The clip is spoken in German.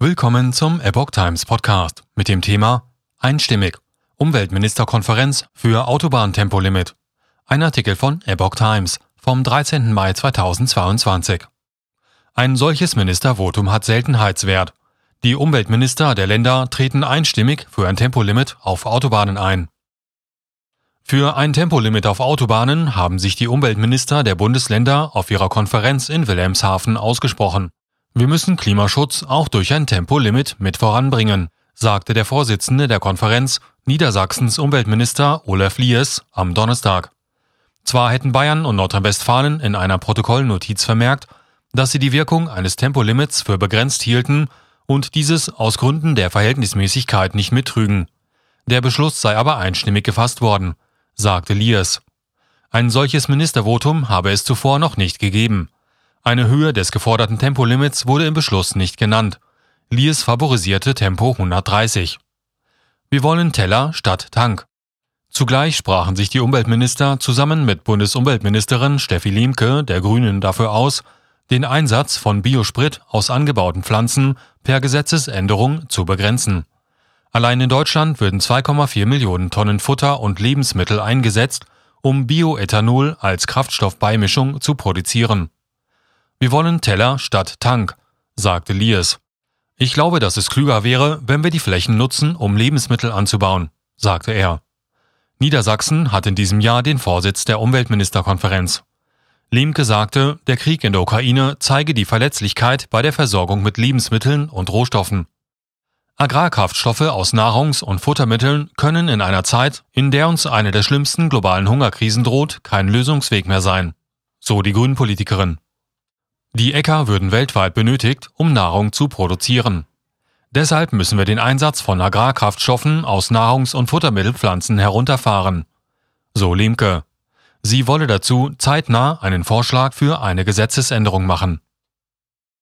Willkommen zum Epoch Times Podcast mit dem Thema Einstimmig Umweltministerkonferenz für Autobahntempolimit. Ein Artikel von Epoch Times vom 13. Mai 2022. Ein solches Ministervotum hat Seltenheitswert. Die Umweltminister der Länder treten einstimmig für ein Tempolimit auf Autobahnen ein. Für ein Tempolimit auf Autobahnen haben sich die Umweltminister der Bundesländer auf ihrer Konferenz in Wilhelmshaven ausgesprochen. Wir müssen Klimaschutz auch durch ein Tempolimit mit voranbringen, sagte der Vorsitzende der Konferenz, Niedersachsens Umweltminister Olaf Lies, am Donnerstag. Zwar hätten Bayern und Nordrhein-Westfalen in einer Protokollnotiz vermerkt, dass sie die Wirkung eines Tempolimits für begrenzt hielten und dieses aus Gründen der Verhältnismäßigkeit nicht mittrügen. Der Beschluss sei aber einstimmig gefasst worden, sagte Lies. Ein solches Ministervotum habe es zuvor noch nicht gegeben. Eine Höhe des geforderten Tempolimits wurde im Beschluss nicht genannt. Lies favorisierte Tempo 130. Wir wollen Teller statt Tank. Zugleich sprachen sich die Umweltminister zusammen mit Bundesumweltministerin Steffi Lemke der Grünen dafür aus, den Einsatz von Biosprit aus angebauten Pflanzen per Gesetzesänderung zu begrenzen. Allein in Deutschland würden 2,4 Millionen Tonnen Futter und Lebensmittel eingesetzt, um Bioethanol als Kraftstoffbeimischung zu produzieren. Wir wollen Teller statt Tank, sagte Lies. Ich glaube, dass es klüger wäre, wenn wir die Flächen nutzen, um Lebensmittel anzubauen, sagte er. Niedersachsen hat in diesem Jahr den Vorsitz der Umweltministerkonferenz. Lemke sagte, der Krieg in der Ukraine zeige die Verletzlichkeit bei der Versorgung mit Lebensmitteln und Rohstoffen. Agrarkraftstoffe aus Nahrungs- und Futtermitteln können in einer Zeit, in der uns eine der schlimmsten globalen Hungerkrisen droht, kein Lösungsweg mehr sein. So die Grünpolitikerin. Die Äcker würden weltweit benötigt, um Nahrung zu produzieren. Deshalb müssen wir den Einsatz von Agrarkraftstoffen aus Nahrungs- und Futtermittelpflanzen herunterfahren. So Lemke. Sie wolle dazu zeitnah einen Vorschlag für eine Gesetzesänderung machen.